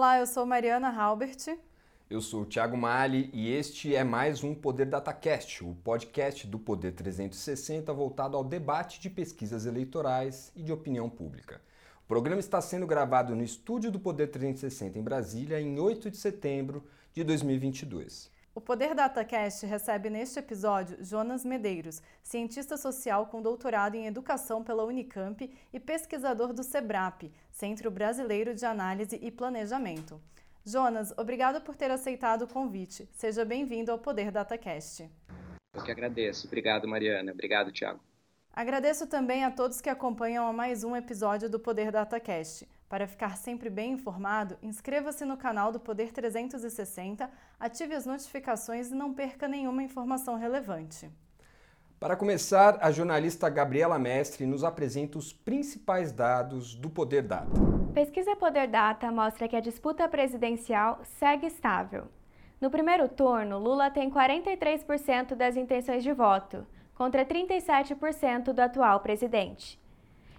Olá, eu sou Mariana Halbert. Eu sou o Thiago Mali e este é mais um Poder DataCast, o podcast do Poder 360 voltado ao debate de pesquisas eleitorais e de opinião pública. O programa está sendo gravado no estúdio do Poder 360 em Brasília em 8 de setembro de 2022. O Poder DataCast recebe neste episódio Jonas Medeiros, cientista social com doutorado em educação pela Unicamp e pesquisador do SEBRAP, Centro Brasileiro de Análise e Planejamento. Jonas, obrigado por ter aceitado o convite. Seja bem-vindo ao Poder DataCast. Eu que agradeço. Obrigado, Mariana. Obrigado, Tiago. Agradeço também a todos que acompanham a mais um episódio do Poder DataCast. Para ficar sempre bem informado, inscreva-se no canal do Poder 360, ative as notificações e não perca nenhuma informação relevante. Para começar, a jornalista Gabriela Mestre nos apresenta os principais dados do Poder Data. Pesquisa Poder Data mostra que a disputa presidencial segue estável. No primeiro turno, Lula tem 43% das intenções de voto, contra 37% do atual presidente.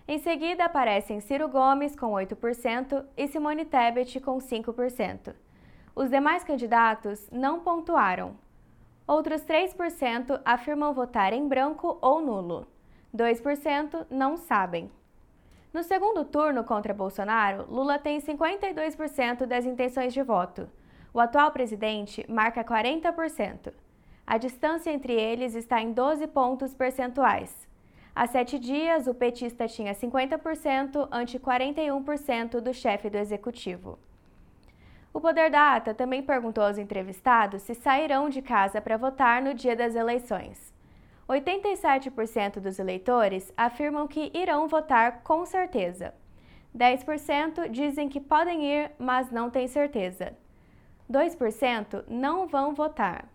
Em seguida, aparecem Ciro Gomes com 8% e Simone Tebet com 5%. Os demais candidatos não pontuaram. Outros 3% afirmam votar em branco ou nulo. 2% não sabem. No segundo turno contra Bolsonaro, Lula tem 52% das intenções de voto. O atual presidente marca 40%. A distância entre eles está em 12 pontos percentuais. Há sete dias, o petista tinha 50% ante 41% do chefe do executivo. O Poder Data também perguntou aos entrevistados se sairão de casa para votar no dia das eleições. 87% dos eleitores afirmam que irão votar com certeza. 10% dizem que podem ir, mas não têm certeza. 2% não vão votar.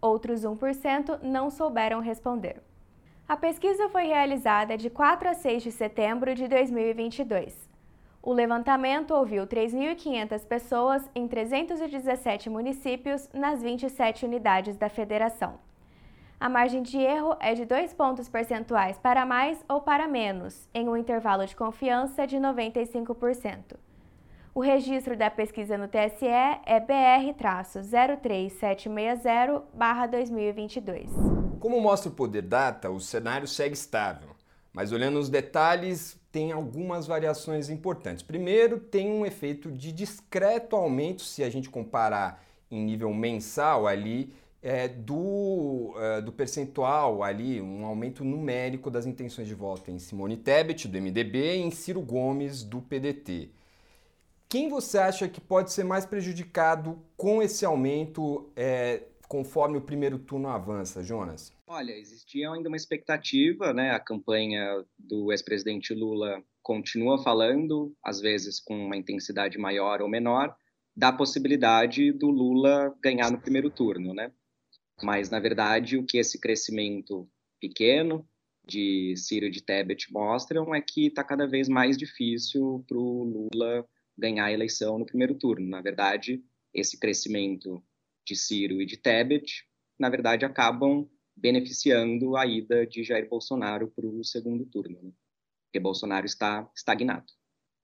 Outros 1% não souberam responder. A pesquisa foi realizada de 4 a 6 de setembro de 2022. O levantamento ouviu 3.500 pessoas em 317 municípios nas 27 unidades da federação. A margem de erro é de 2 pontos percentuais para mais ou para menos, em um intervalo de confiança de 95%. O registro da pesquisa no TSE é BR-03760-2022. Como mostra o Poder Data, o cenário segue estável, mas olhando os detalhes, tem algumas variações importantes. Primeiro, tem um efeito de discreto aumento, se a gente comparar em nível mensal ali, é, do, é, do percentual ali, um aumento numérico das intenções de voto em Simone Tebet, do MDB, e em Ciro Gomes, do PDT. Quem você acha que pode ser mais prejudicado com esse aumento é, conforme o primeiro turno avança, Jonas? Olha, existia ainda uma expectativa, né? A campanha do ex-presidente Lula continua falando, às vezes com uma intensidade maior ou menor, da possibilidade do Lula ganhar no primeiro turno, né? Mas, na verdade, o que esse crescimento pequeno de Ciro de Tebet mostram é que está cada vez mais difícil para o Lula ganhar a eleição no primeiro turno. Na verdade, esse crescimento de Ciro e de Tebet, na verdade, acabam beneficiando a ida de Jair Bolsonaro para o segundo turno, né? porque Bolsonaro está estagnado.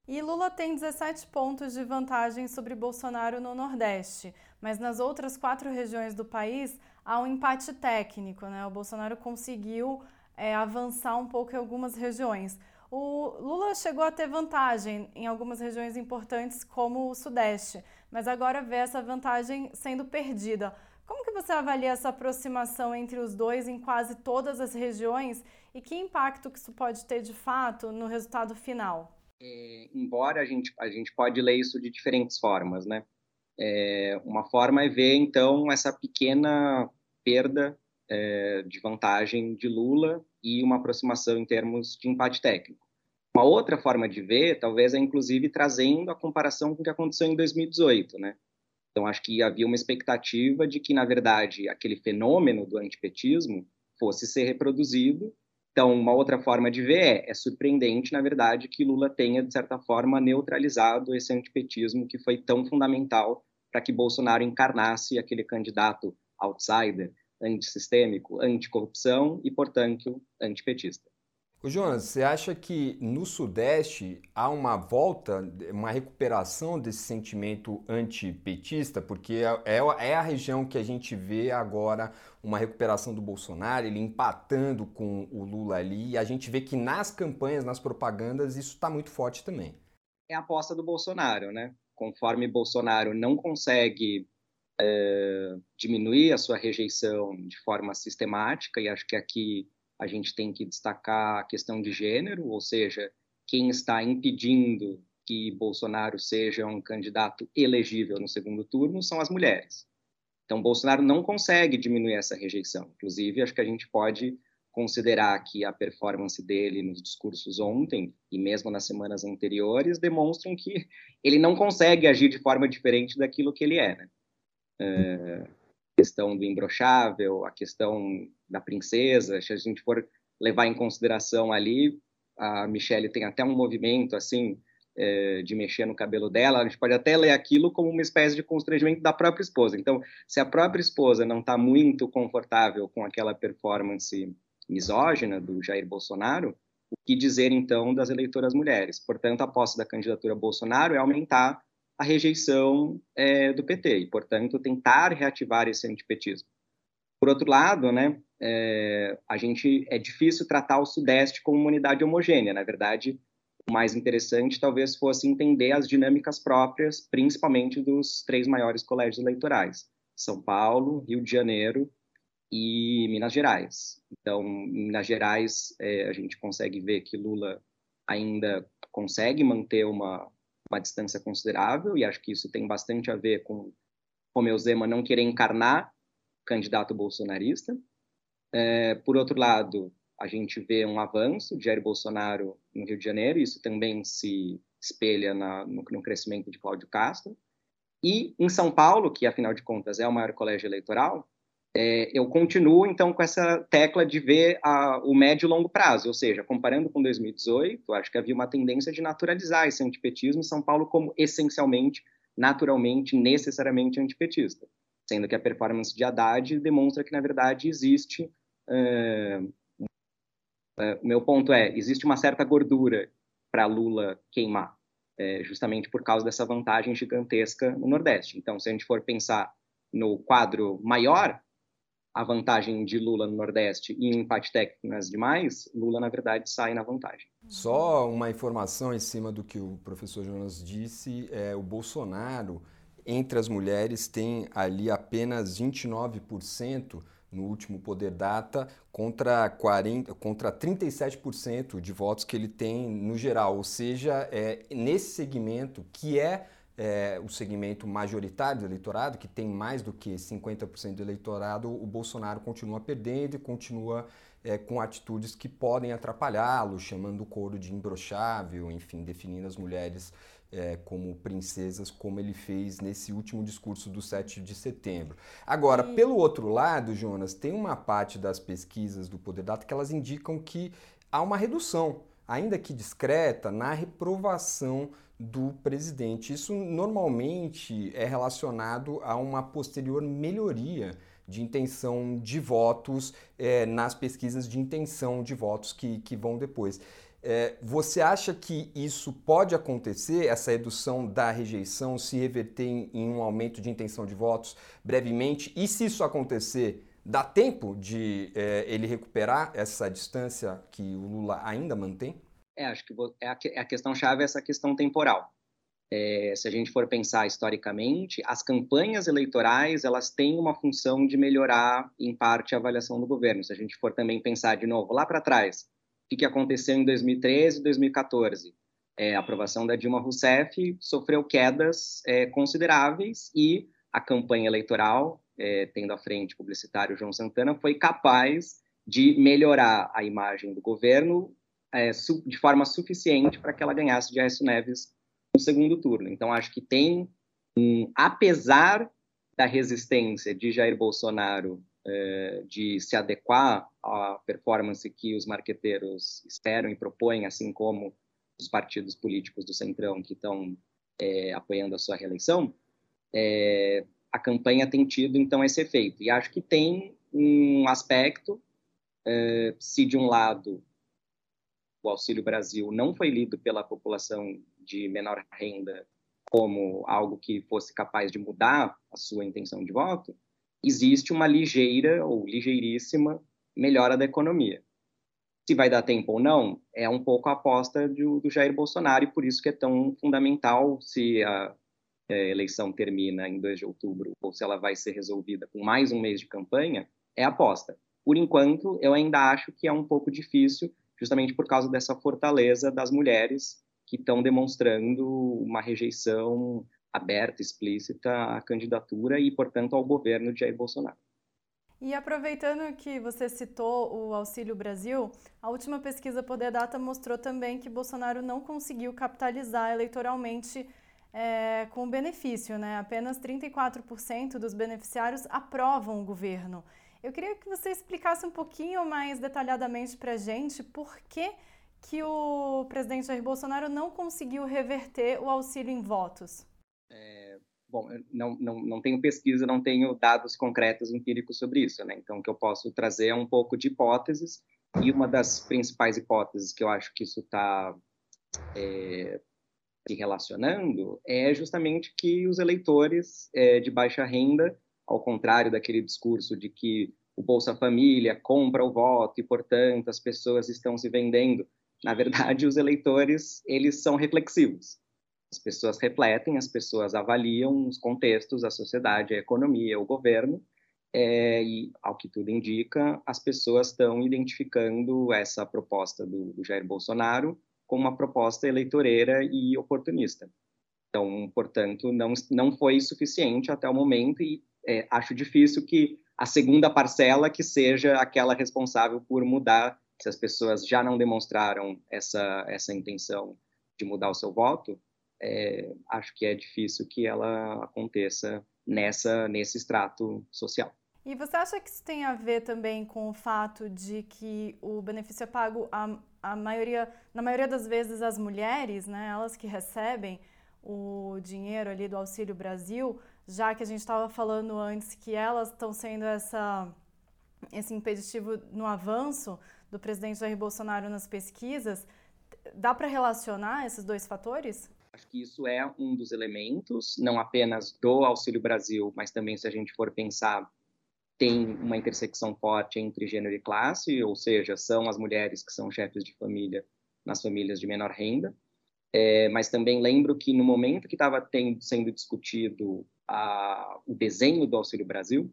E Lula tem 17 pontos de vantagem sobre Bolsonaro no Nordeste, mas nas outras quatro regiões do país há um empate técnico, né? O Bolsonaro conseguiu é, avançar um pouco em algumas regiões. O Lula chegou a ter vantagem em algumas regiões importantes, como o Sudeste, mas agora vê essa vantagem sendo perdida. Como que você avalia essa aproximação entre os dois em quase todas as regiões e que impacto que isso pode ter de fato no resultado final? É, embora a gente a gente pode ler isso de diferentes formas, né? É, uma forma é ver então essa pequena perda é, de vantagem de Lula e uma aproximação em termos de empate técnico. Uma outra forma de ver, talvez, é inclusive trazendo a comparação com o que aconteceu em 2018, né? Então, acho que havia uma expectativa de que, na verdade, aquele fenômeno do antipetismo fosse ser reproduzido. Então, uma outra forma de ver é, é surpreendente, na verdade, que Lula tenha, de certa forma, neutralizado esse antipetismo que foi tão fundamental para que Bolsonaro encarnasse aquele candidato outsider, antissistêmico, anticorrupção e, portanto, antipetista. Ô Jonas, você acha que no Sudeste há uma volta, uma recuperação desse sentimento antipetista? Porque é, é, é, a região que a gente vê agora uma recuperação do Bolsonaro, ele empatando com o Lula ali, e a gente vê que nas campanhas, nas propagandas, isso está muito forte também. É a aposta do Bolsonaro, né? Conforme Bolsonaro não consegue é, diminuir a sua rejeição de forma sistemática, e acho que aqui a gente tem que destacar a questão de gênero, ou seja, quem está impedindo que Bolsonaro seja um candidato elegível no segundo turno são as mulheres. Então, Bolsonaro não consegue diminuir essa rejeição. Inclusive, acho que a gente pode considerar que a performance dele nos discursos ontem e mesmo nas semanas anteriores demonstram que ele não consegue agir de forma diferente daquilo que ele é. Né? É, questão do imbrochável, a questão da princesa, se a gente for levar em consideração ali, a Michelle tem até um movimento assim é, de mexer no cabelo dela, a gente pode até ler aquilo como uma espécie de constrangimento da própria esposa. Então, se a própria esposa não está muito confortável com aquela performance misógina do Jair Bolsonaro, o que dizer então das eleitoras mulheres? Portanto, a posse da candidatura Bolsonaro é aumentar a rejeição é, do PT e, portanto, tentar reativar esse antipetismo. Por outro lado, né, é, a gente é difícil tratar o Sudeste como uma unidade homogênea. Na verdade, o mais interessante talvez fosse entender as dinâmicas próprias, principalmente dos três maiores colégios eleitorais: São Paulo, Rio de Janeiro e Minas Gerais. Então, em Minas Gerais, é, a gente consegue ver que Lula ainda consegue manter uma uma distância considerável, e acho que isso tem bastante a ver com Romeu Zema não querer encarnar candidato bolsonarista. É, por outro lado, a gente vê um avanço de Jair Bolsonaro no Rio de Janeiro, e isso também se espelha na, no, no crescimento de Cláudio Castro. E em São Paulo, que afinal de contas é o maior colégio eleitoral, é, eu continuo então com essa tecla de ver a, o médio e longo prazo, ou seja, comparando com 2018, acho que havia uma tendência de naturalizar esse antipetismo em São Paulo como essencialmente, naturalmente, necessariamente antipetista, sendo que a performance de Haddad demonstra que na verdade existe é, é, o meu ponto é existe uma certa gordura para Lula queimar, é, justamente por causa dessa vantagem gigantesca no Nordeste. Então, se a gente for pensar no quadro maior, a vantagem de Lula no Nordeste e empate técnico nas demais, Lula, na verdade, sai na vantagem. Só uma informação em cima do que o professor Jonas disse, é, o Bolsonaro, entre as mulheres, tem ali apenas 29% no último Poder Data contra, 40, contra 37% de votos que ele tem no geral. Ou seja, é, nesse segmento que é é, o segmento majoritário do eleitorado, que tem mais do que 50% do eleitorado, o Bolsonaro continua perdendo e continua é, com atitudes que podem atrapalhá-lo, chamando o coro de imbrochável, enfim, definindo as mulheres é, como princesas, como ele fez nesse último discurso do 7 de setembro. Agora, Sim. pelo outro lado, Jonas, tem uma parte das pesquisas do Poder Data que elas indicam que há uma redução, ainda que discreta, na reprovação do presidente. Isso normalmente é relacionado a uma posterior melhoria de intenção de votos é, nas pesquisas de intenção de votos que, que vão depois. É, você acha que isso pode acontecer, essa redução da rejeição, se reverter em, um aumento de intenção de votos brevemente? E se isso acontecer, dá tempo de é, ele recuperar essa distância que o Lula ainda mantém? É, acho que é a, é a questão chave é essa questão temporal. É, se a gente for pensar historicamente, as campanhas eleitorais elas têm uma função de melhorar, em parte, a avaliação do governo. Se a gente for também pensar de novo lá para trás, o que, aconteceu em 2013 e 2014? É, a aprovação da Dilma Rousseff sofreu quedas é, consideráveis e a campanha eleitoral, é, tendo à frente o publicitário João Santana, foi capaz de melhorar a imagem do governo é, de forma suficiente para que ela ganhasse de Aécio Neves no segundo turno. Então, acho que tem, um, apesar da resistência de Jair Bolsonaro é, de se adequar à performance que os marqueteiros esperam e propõem, assim como os partidos políticos do Centrão que estão é, apoiando a sua reeleição, é, a campanha tem tido, então, esse efeito. E acho que tem um aspecto, se de um lado o Auxílio Brasil não foi lido pela população de menor renda como algo que fosse capaz de mudar a sua intenção de voto, existe uma ligeira ou ligeiríssima melhora da economia. Se vai dar tempo ou não, é um pouco a aposta do, do Jair Bolsonaro e por isso que é tão fundamental se a, a eleição termina em 2 de outubro ou se ela vai ser resolvida com mais um mês de campanha, é aposta. Por enquanto, eu ainda acho que é um pouco difícil, justamente por causa dessa fortaleza das mulheres que estão demonstrando uma rejeição aberta, explícita à candidatura e, portanto, ao governo de Jair Bolsonaro. E aproveitando que você citou o Auxílio Brasil, a última pesquisa Poder Data mostrou também que Bolsonaro não conseguiu capitalizar eleitoralmente é, com benefício, né? Apenas 34% dos beneficiários aprovam o governo. Eu queria que você explicasse um pouquinho mais detalhadamente para a gente por que, que o presidente Jair Bolsonaro não conseguiu reverter o auxílio em votos. É, bom, não, não, não tenho pesquisa, não tenho dados concretos empíricos sobre isso, né? Então, o que eu posso trazer é um pouco de hipóteses, e uma das principais hipóteses que eu acho que isso está é, se relacionando é justamente que os eleitores é, de baixa renda, ao contrário daquele discurso de que o Bolsa Família compra o voto e, portanto, as pessoas estão se vendendo. Na verdade, os eleitores, eles são reflexivos. As pessoas refletem, as pessoas avaliam os contextos, a sociedade, a economia, o governo, é, e, ao que tudo indica, as pessoas estão identificando essa proposta do, do, Jair Bolsonaro como uma proposta eleitoreira e oportunista. Então, portanto, não, não foi suficiente até o momento e é, acho difícil que a segunda parcela que seja aquela responsável por mudar, se as pessoas já não demonstraram essa, essa intenção de mudar o seu voto, é, acho que é difícil que ela aconteça nessa nesse extrato social. E você acha que isso tem a ver também com o fato de que o benefício é pago a, a maioria, na maioria das vezes as mulheres, né, elas que recebem o dinheiro ali do Auxílio Brasil, já que a gente estava falando antes que elas estão sendo essa, esse impeditivo no avanço do presidente Jair Bolsonaro nas pesquisas, dá para relacionar esses dois fatores? Acho que isso é um dos elementos, não apenas do Auxílio Brasil, mas também se a gente for pensar, tem uma intersecção forte entre gênero e classe, ou seja, são as mulheres que são chefes de família nas famílias de menor renda. É, mas também lembro que no momento que estava sendo discutido a, o desenho do Auxílio Brasil,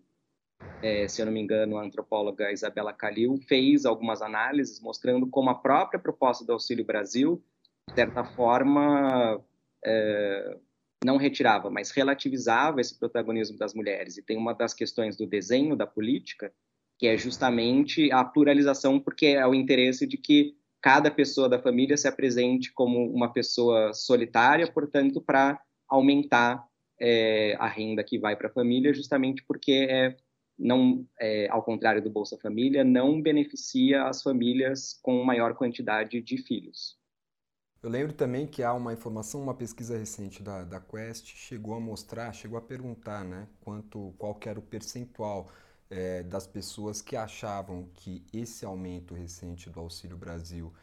é, se eu não me engano, a antropóloga Isabela Calil fez algumas análises mostrando como a própria proposta do Auxílio Brasil, de certa forma, é, não retirava, mas relativizava esse protagonismo das mulheres. E tem uma das questões do desenho da política, que é justamente a pluralização, porque é o interesse de que cada pessoa da família se apresente como uma pessoa solitária, portanto, para aumentar é, a renda que vai para a família, justamente porque é, não, é, ao contrário do Bolsa Família, não beneficia as famílias com maior quantidade de filhos. Eu lembro também que há uma informação, uma pesquisa recente da, da Quest chegou a mostrar, chegou a perguntar, né, quanto, qual era o percentual é, das pessoas que achavam que esse aumento recente do Auxílio Brasil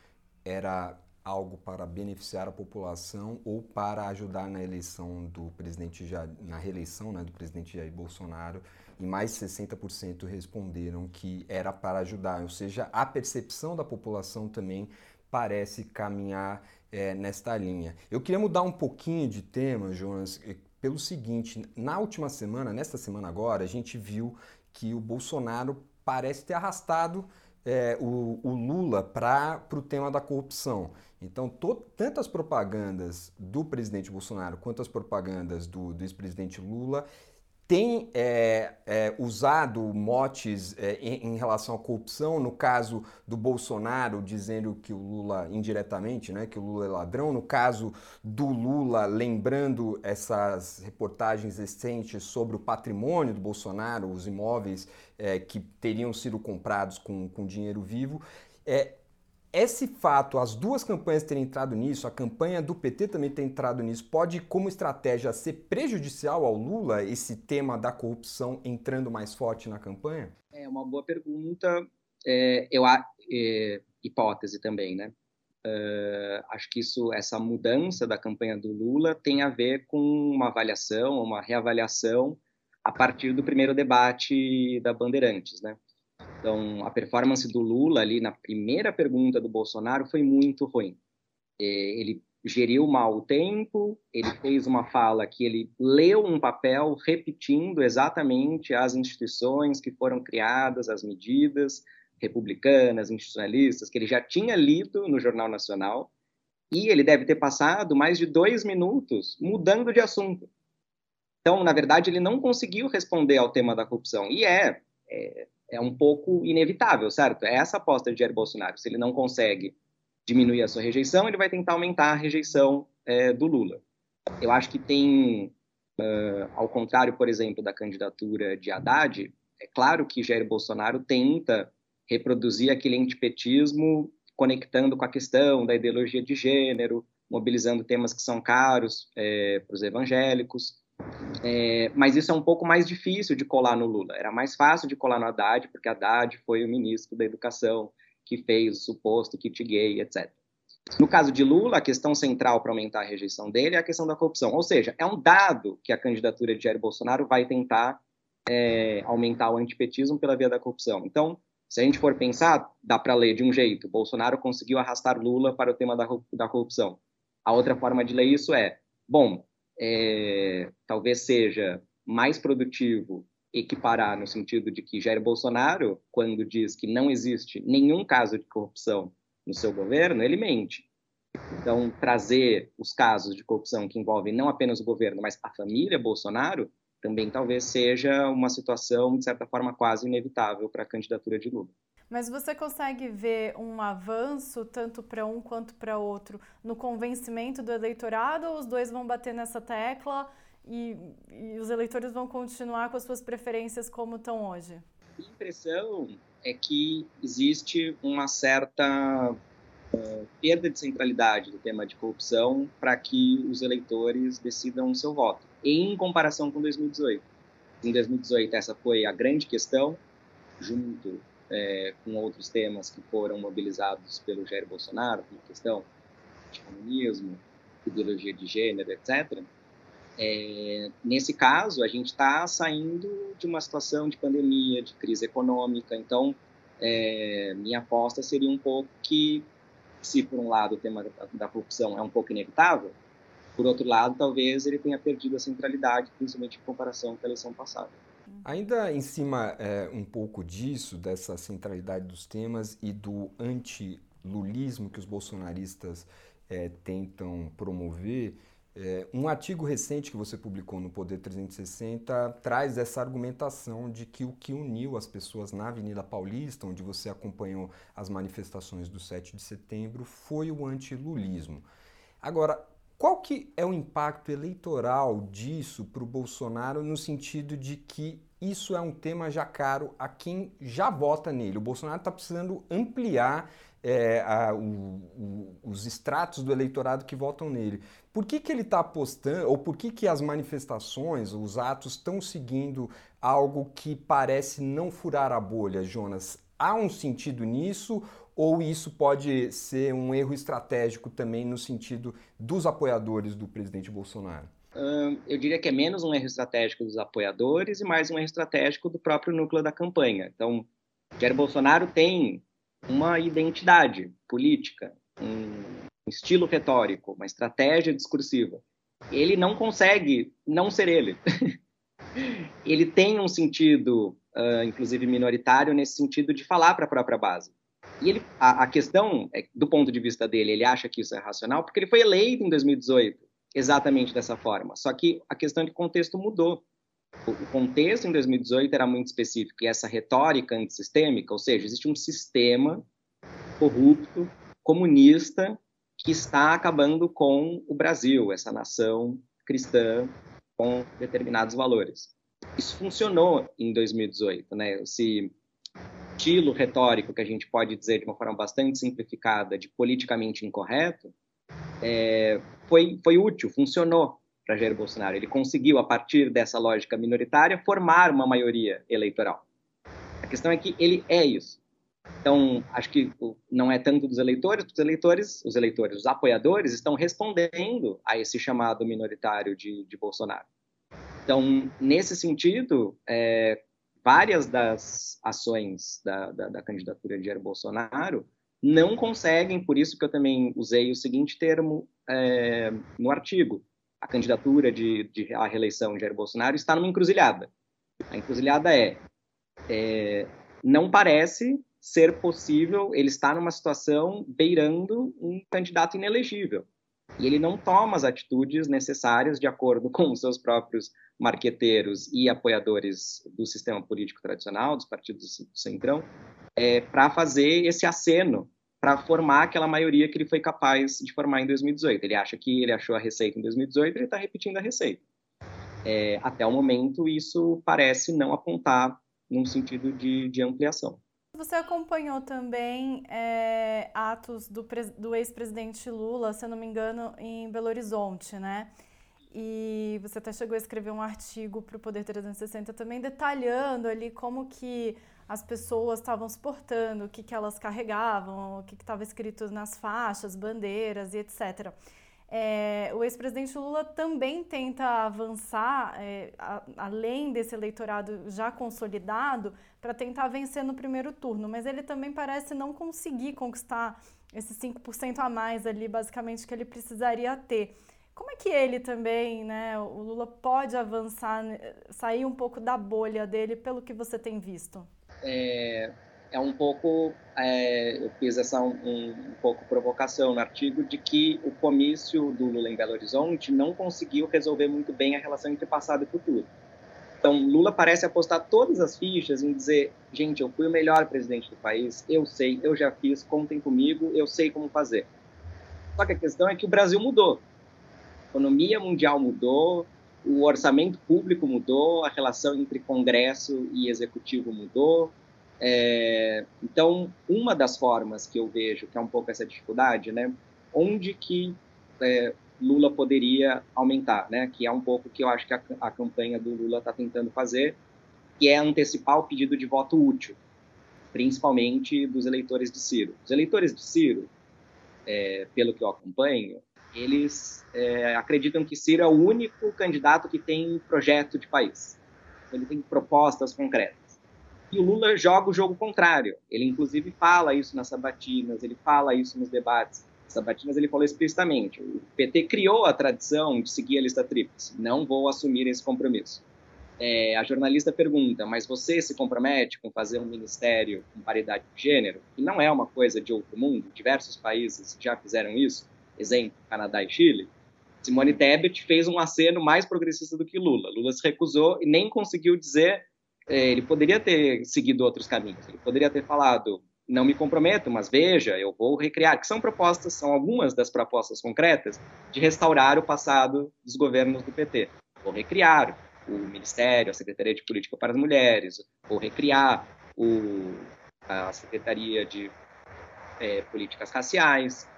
era algo para beneficiar a população ou para ajudar na eleição do presidente Jair, na reeleição né, do presidente Jair Bolsonaro e mais de 60% responderam que era para ajudar, ou seja, a percepção da população também parece caminhar é, nesta linha. Eu queria mudar um pouquinho de tema, Jonas, pelo seguinte: na última semana, nesta semana agora, a gente viu que o Bolsonaro parece ter arrastado é, o, o, Lula para o tema da corrupção. Então, to, tanto as propagandas do presidente Bolsonaro quanto as propagandas do, do ex-presidente Lula tem é, é, usado motes é, em, em, relação à corrupção, no caso do Bolsonaro dizendo que o Lula, indiretamente, né, que o Lula é ladrão, no caso do Lula, lembrando essas reportagens recentes sobre o patrimônio do Bolsonaro, os imóveis é, que teriam sido comprados com, com dinheiro vivo. É, esse fato, as duas campanhas terem entrado nisso, a campanha do PT também ter entrado nisso, pode, como estratégia, ser prejudicial ao Lula, esse tema da corrupção entrando mais forte na campanha? É uma boa pergunta. É, eu, é, hipótese também, né? uh, acho que isso, essa mudança da campanha do Lula tem a ver com uma avaliação, uma reavaliação a partir do primeiro debate da Bandeirantes, né? Então, a performance do Lula ali na primeira pergunta do Bolsonaro foi muito ruim. Ele geriu mal o tempo, ele fez uma fala que ele leu um papel repetindo exatamente as instituições que foram criadas, as medidas republicanas, institucionalistas, que ele já tinha lido no Jornal Nacional, e ele deve ter passado mais de dois minutos mudando de assunto. Então, na verdade, ele não conseguiu responder ao tema da corrupção, e é, é, é um pouco inevitável, certo? É essa aposta de Jair Bolsonaro. Se ele não consegue diminuir a sua rejeição, ele vai tentar aumentar a rejeição é, do Lula. Eu acho que tem, uh, ao contrário, por exemplo, da candidatura de Haddad, é claro que Jair Bolsonaro tenta reproduzir aquele antipetismo conectando com a questão da ideologia de gênero, mobilizando temas que são caros é, para os evangélicos. É, mas isso é um pouco mais difícil de colar no Lula. Era mais fácil de colar no Haddad, porque Haddad foi o ministro da Educação, que fez o suposto kit gay, etc. No caso de Lula, a questão central para aumentar a rejeição dele é a questão da corrupção. Ou seja, é um dado que a candidatura de Jair Bolsonaro vai tentar é, aumentar o antipetismo pela via da corrupção. Então, se a gente for pensar, dá para ler de um jeito: Bolsonaro conseguiu arrastar Lula para o tema da, da corrupção. A outra forma de ler isso é: bom, é, talvez seja mais produtivo equiparar no sentido de que Jair Bolsonaro, quando diz que não existe nenhum caso de corrupção no seu governo, ele mente. Então, trazer os casos de corrupção que envolvem não apenas o governo, mas a família Bolsonaro, também talvez seja uma situação, de certa forma, quase inevitável para a candidatura de Lula. Mas você consegue ver um avanço, tanto para um quanto para outro, no convencimento do eleitorado, ou os dois vão bater nessa tecla e, e os eleitores vão continuar com as suas preferências como estão hoje? A impressão é que existe uma certa uh, perda de centralidade do tema de corrupção para que os eleitores decidam o seu voto, em comparação com 2018. Em 2018, essa foi a grande questão, junto é, com outros temas que foram mobilizados pelo Jair Bolsonaro, como questão de comunismo, ideologia de gênero, etc. É, nesse caso, a gente está saindo de uma situação de pandemia, de crise econômica, então é, minha aposta seria um pouco que, se por um lado o tema da corrupção é um pouco inevitável, por outro lado, talvez ele tenha perdido a centralidade, principalmente em comparação com a eleição passada. Ainda em cima é, um pouco disso, dessa centralidade dos temas e do anti-lulismo que os bolsonaristas é, tentam promover, é, um artigo recente que você publicou no Poder 360 traz essa argumentação de que o que uniu as pessoas na Avenida Paulista, onde você acompanhou as manifestações do 7 de setembro, foi o antilulismo. Agora, qual que é o impacto eleitoral disso para o Bolsonaro no sentido de que isso é um tema já caro a quem já vota nele? O Bolsonaro está precisando ampliar é, a, o, o, os estratos do eleitorado que votam nele. Por que, que ele está apostando, ou por que, que as manifestações, os atos estão seguindo algo que parece não furar a bolha, Jonas? Há um sentido nisso ou isso pode ser um erro estratégico também no sentido dos apoiadores do presidente Bolsonaro? Eu diria que é menos um erro estratégico dos apoiadores e mais um erro estratégico do próprio núcleo da campanha. Então, Jair Bolsonaro tem uma identidade política, um estilo retórico, uma estratégia discursiva. Ele não consegue não ser ele. ele tem um sentido, uh, inclusive minoritário, nesse sentido de falar para a própria base. E ele, a, a questão, é, do ponto de vista dele, ele acha que isso é racional porque ele foi eleito em 2018 exatamente dessa forma. Só que a questão de contexto mudou. O contexto em 2018 era muito específico e essa retórica antissistêmica, ou seja, existe um sistema corrupto, comunista, que está acabando com o Brasil, essa nação cristã com determinados valores. Isso funcionou em 2018, né? Esse estilo retórico que a gente pode dizer de uma forma bastante simplificada de politicamente incorreto é, foi, foi útil, funcionou para Jair Bolsonaro. Ele conseguiu, a partir dessa lógica minoritária, formar uma maioria eleitoral. A questão é que ele é isso. Então, acho que não é tanto dos eleitores, os eleitores, os eleitores, os apoiadores estão respondendo a esse chamado minoritário de, de Bolsonaro. Então, nesse sentido, é, várias das ações da, da, da, candidatura de Jair Bolsonaro não conseguem, por isso que eu também usei o seguinte termo é, no artigo, a candidatura de, de a reeleição de Jair Bolsonaro está numa encruzilhada. A encruzilhada é, é não parece ser possível ele estar numa situação beirando um candidato inelegível. E ele não toma as atitudes necessárias de acordo com os seus próprios marqueteiros e apoiadores do sistema político tradicional, dos partidos do Centrão, é, para fazer esse aceno para formar aquela maioria que ele foi capaz de formar em 2018. Ele acha que ele achou a receita em 2018, ele está repetindo a receita. É, até o momento, isso parece não apontar num sentido de, de ampliação. Você acompanhou também é, atos do, do ex-presidente Lula, se eu não me engano, em Belo Horizonte, né? E você até chegou a escrever um artigo para o Poder 360 também detalhando ali como que as pessoas estavam se portando, o que, que elas carregavam, o que estava escrito nas faixas, bandeiras e etc. É, o ex-presidente Lula também tenta avançar é, a, além desse eleitorado já consolidado para tentar vencer no primeiro turno, mas ele também parece não conseguir conquistar esses 5% a mais ali, basicamente, que ele precisaria ter. Como é que ele também, né, o Lula pode avançar, né, sair um pouco da bolha dele, pelo que você tem visto? É, é um pouco, é, eu fiz essa um, um, pouco provocação no artigo de que o comício do Lula em Belo Horizonte não conseguiu resolver muito bem a relação entre passado e futuro. Então, Lula parece apostar todas as fichas em dizer, gente, eu fui o melhor presidente do país, eu sei, eu já fiz, contem comigo, eu sei como fazer. Só que a questão é que o Brasil mudou. A economia mundial mudou, o orçamento público mudou, a relação entre Congresso e Executivo mudou, é, então, uma das formas que eu vejo que é um pouco essa dificuldade, né, onde que é, Lula poderia aumentar, né, que é um pouco que eu acho que a, a campanha do Lula está tentando fazer, que é antecipar o pedido de voto útil, principalmente dos eleitores de Ciro. Os eleitores de Ciro, é, pelo que eu acompanho, eles é, acreditam que Ciro é o único candidato que tem projeto de país. Ele tem propostas concretas. E o Lula joga o jogo contrário. Ele, inclusive, fala isso nas sabatinas, ele fala isso nos debates. Nas sabatinas, ele falou explicitamente: o PT criou a tradição de seguir a lista tríplice. Não vou assumir esse compromisso. É, a jornalista pergunta: mas você se compromete com fazer um ministério com paridade de gênero? E não é uma coisa de outro mundo. Diversos países já fizeram isso. Exemplo: Canadá e Chile. Simone Tebet fez um aceno mais progressista do que Lula. Lula se recusou e nem conseguiu dizer é, ele poderia ter seguido outros caminhos. Ele poderia ter falado, não me comprometo, mas veja, eu vou recriar, que são propostas, são algumas das propostas concretas de restaurar o passado dos governos do PT. Vou recriar o Ministério, a Secretaria de Política para as Mulheres, vou recriar o, a Secretaria de é, Políticas Raciais,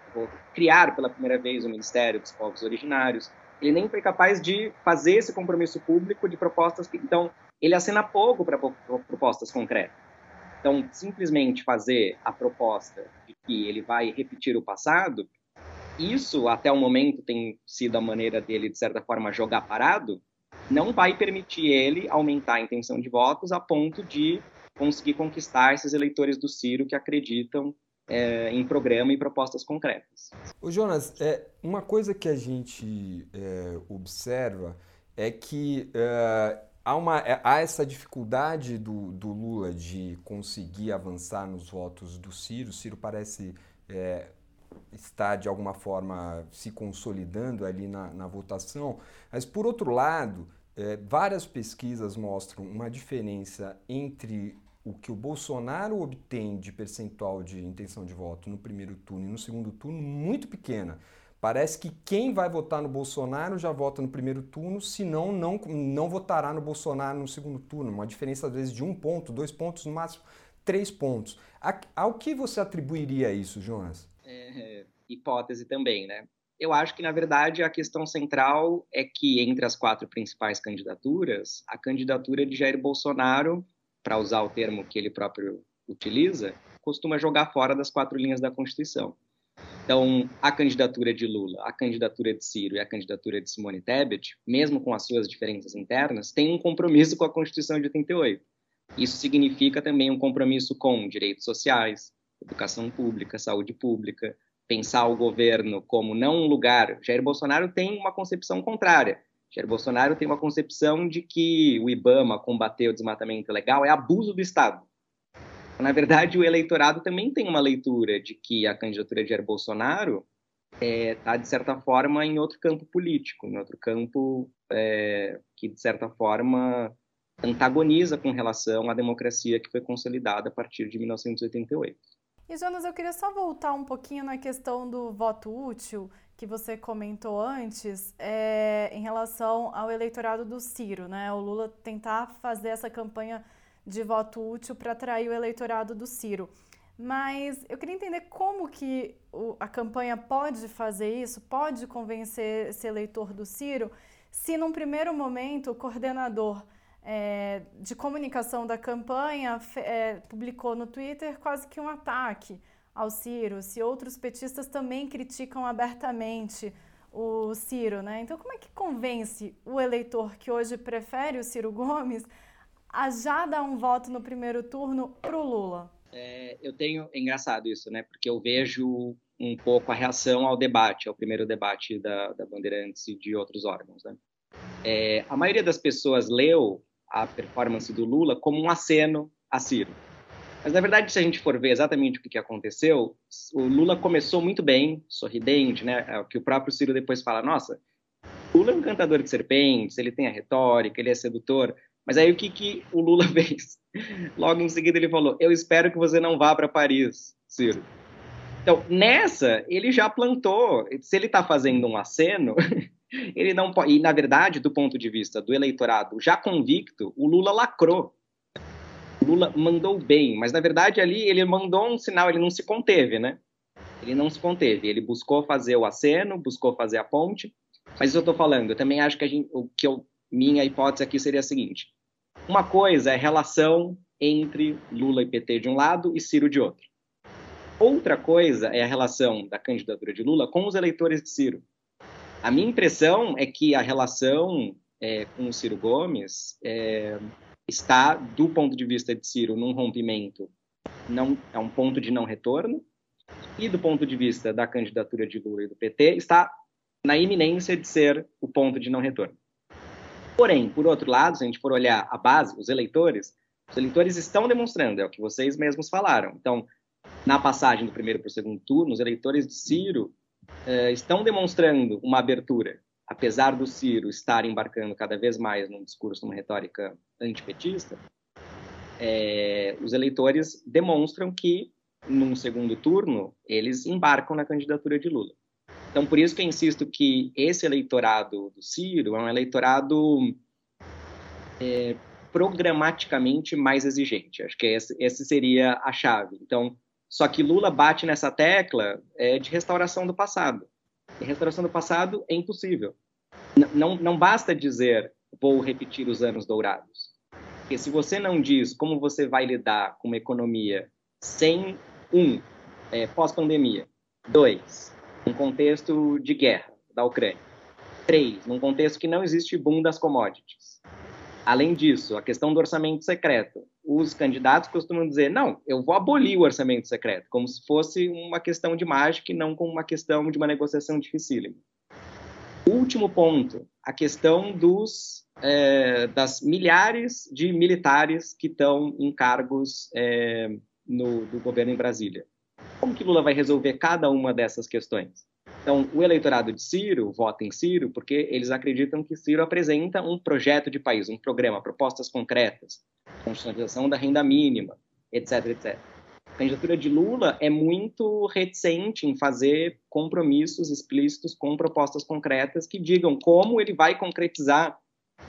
criar pela primeira vez o Ministério dos Povos Originários. Ele nem foi capaz de fazer esse compromisso público de propostas que, então, ele acena pouco para propostas concretas. Então, simplesmente fazer a proposta de que ele vai repetir o passado, isso até o momento tem sido a maneira dele, de certa forma, jogar parado, não vai permitir ele aumentar a intenção de votos a ponto de conseguir conquistar esses eleitores do Ciro que acreditam é, em programa e propostas concretas. O Jonas, é, uma coisa que a gente é, observa é que é, há, uma, é, há essa dificuldade do, do, Lula de conseguir avançar nos votos do Ciro. O Ciro parece é, estar, de alguma forma, se consolidando ali na, na votação. Mas, por outro lado, é, várias pesquisas mostram uma diferença entre o que o Bolsonaro obtém de percentual de intenção de voto no primeiro turno e no segundo turno muito pequena. Parece que quem vai votar no Bolsonaro já vota no primeiro turno, senão não, não votará no Bolsonaro no segundo turno. Uma diferença, às vezes, de um ponto, dois pontos, no máximo três pontos. A, ao que você atribuiria isso, Jonas? É, hipótese também, né? Eu acho que, na verdade, a questão central é que, entre as quatro principais candidaturas, a candidatura de Jair Bolsonaro, para usar o termo que ele próprio utiliza, costuma jogar fora das quatro linhas da Constituição. Então, a candidatura de Lula, a candidatura de Ciro e a candidatura de Simone Tebet, mesmo com as suas diferenças internas, têm um compromisso com a Constituição de 88. Isso significa também um compromisso com direitos sociais, educação pública, saúde pública, pensar o governo como não um lugar. Jair Bolsonaro tem uma concepção contrária. Jair Bolsonaro tem uma concepção de que o IBAMA combater o desmatamento ilegal é abuso do Estado. Na verdade, o eleitorado também tem uma leitura de que a candidatura de Jair Bolsonaro está, é, tá, de certa forma, em outro campo político, em outro campo é, que, de certa forma, antagoniza com relação à democracia que foi consolidada a partir de 1988. E, Jonas, eu queria só voltar um pouquinho na questão do voto útil que você comentou antes, é, em relação ao eleitorado do Ciro, né? O Lula tentar fazer essa campanha de voto útil para atrair o eleitorado do Ciro. Mas eu queria entender como que o, a campanha pode fazer isso, pode convencer esse eleitor do Ciro, se num primeiro momento o coordenador é, de comunicação da campanha é, publicou no Twitter quase que um ataque ao Ciro, se outros petistas também criticam abertamente o Ciro, né? Então como é que convence o eleitor que hoje prefere o Ciro Gomes a já dar um voto no primeiro turno para o Lula? É, eu tenho, é engraçado isso, né? Porque eu vejo um pouco a reação ao debate, ao primeiro debate da, da Bandeirantes e de outros órgãos, né? É, a maioria das pessoas leu a performance do Lula como um aceno a Ciro. Mas, na verdade, se a gente for ver exatamente o que, aconteceu, o Lula começou muito bem, sorridente, né? É o que o próprio Ciro depois fala, nossa, Lula é um cantador de serpentes, ele tem a retórica, ele é sedutor, mas aí o que, que o Lula fez? Logo em seguida ele falou: Eu espero que você não vá para Paris, Ciro. Então, nessa, ele já plantou. Se ele está fazendo um aceno, ele não pode. E, na verdade, do ponto de vista do eleitorado já convicto, o Lula lacrou. Lula mandou bem, mas na verdade ali ele mandou um sinal, ele não se conteve, né? Ele não se conteve. Ele buscou fazer o aceno, buscou fazer a ponte. Mas eu estou falando, eu também acho que a gente, o que eu, minha hipótese aqui seria a seguinte: uma coisa é relação entre Lula e PT de um lado e Ciro de outro. Outra coisa é a relação da candidatura de Lula com os eleitores de Ciro. A minha impressão é que a relação é, com o Ciro Gomes é, está, do ponto de vista de Ciro, num rompimento, não é um ponto de não retorno, e do ponto de vista da candidatura de Lula e do PT, está na iminência de ser o ponto de não retorno. Porém, por outro lado, se a gente for olhar a base, os eleitores, os eleitores estão demonstrando, é o que vocês mesmos falaram. Então, na passagem do primeiro para o segundo turno, os eleitores de Ciro eh, estão demonstrando uma abertura, apesar do Ciro estar embarcando cada vez mais num discurso, numa retórica antipetista, eh, os eleitores demonstram que, num segundo turno, eles embarcam na candidatura de Lula. Então, por isso que eu insisto que esse eleitorado do Ciro é um eleitorado é, programaticamente mais exigente. Acho que esse, esse, seria a chave. Então, só que Lula bate nessa tecla é, de restauração do passado. E restauração do passado é impossível. N não, não basta dizer vou repetir os anos dourados. Porque se você não diz como você vai lidar com uma economia sem, um, é, pós-pandemia, dois, num contexto de guerra da Ucrânia. Três, num contexto que não existe boom das commodities. Além disso, a questão do orçamento secreto. Os candidatos costumam dizer: não, eu vou abolir o orçamento secreto, como se fosse uma questão de mágica e não como uma questão de uma negociação dificílima. Último ponto: a questão dos, é, das milhares de militares que estão em cargos é, no, do governo em Brasília. Como que Lula vai resolver cada uma dessas questões? Então, o eleitorado de Ciro vota em Ciro porque eles acreditam que Ciro apresenta um projeto de país, um programa, propostas concretas, constitucionalização da renda mínima, etc, etc. A candidatura de Lula é muito reticente em fazer compromissos explícitos com propostas concretas que digam como ele vai concretizar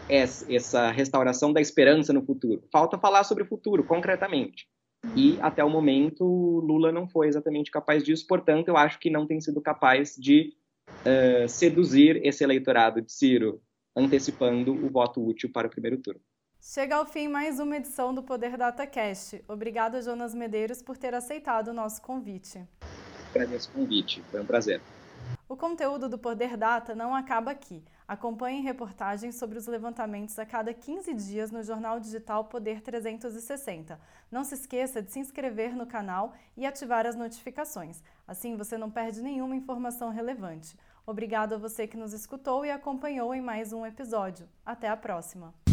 essa restauração da esperança no futuro. Falta falar sobre o futuro, concretamente. E até o momento, Lula não foi exatamente capaz disso, portanto, eu acho que não tem sido capaz de uh, seduzir esse eleitorado de Ciro, antecipando o voto útil para o primeiro turno. Chega ao fim mais uma edição do Poder DataCast. Obrigada, Jonas Medeiros, por ter aceitado o nosso convite. Agradeço o convite, foi um prazer. O conteúdo do Poder Data não acaba aqui. Acompanhe reportagens sobre os levantamentos a cada 15 dias no jornal digital Poder 360. Não se esqueça de se inscrever no canal e ativar as notificações. Assim você não perde nenhuma informação relevante. Obrigado a você que nos escutou e acompanhou em mais um episódio. Até a próxima!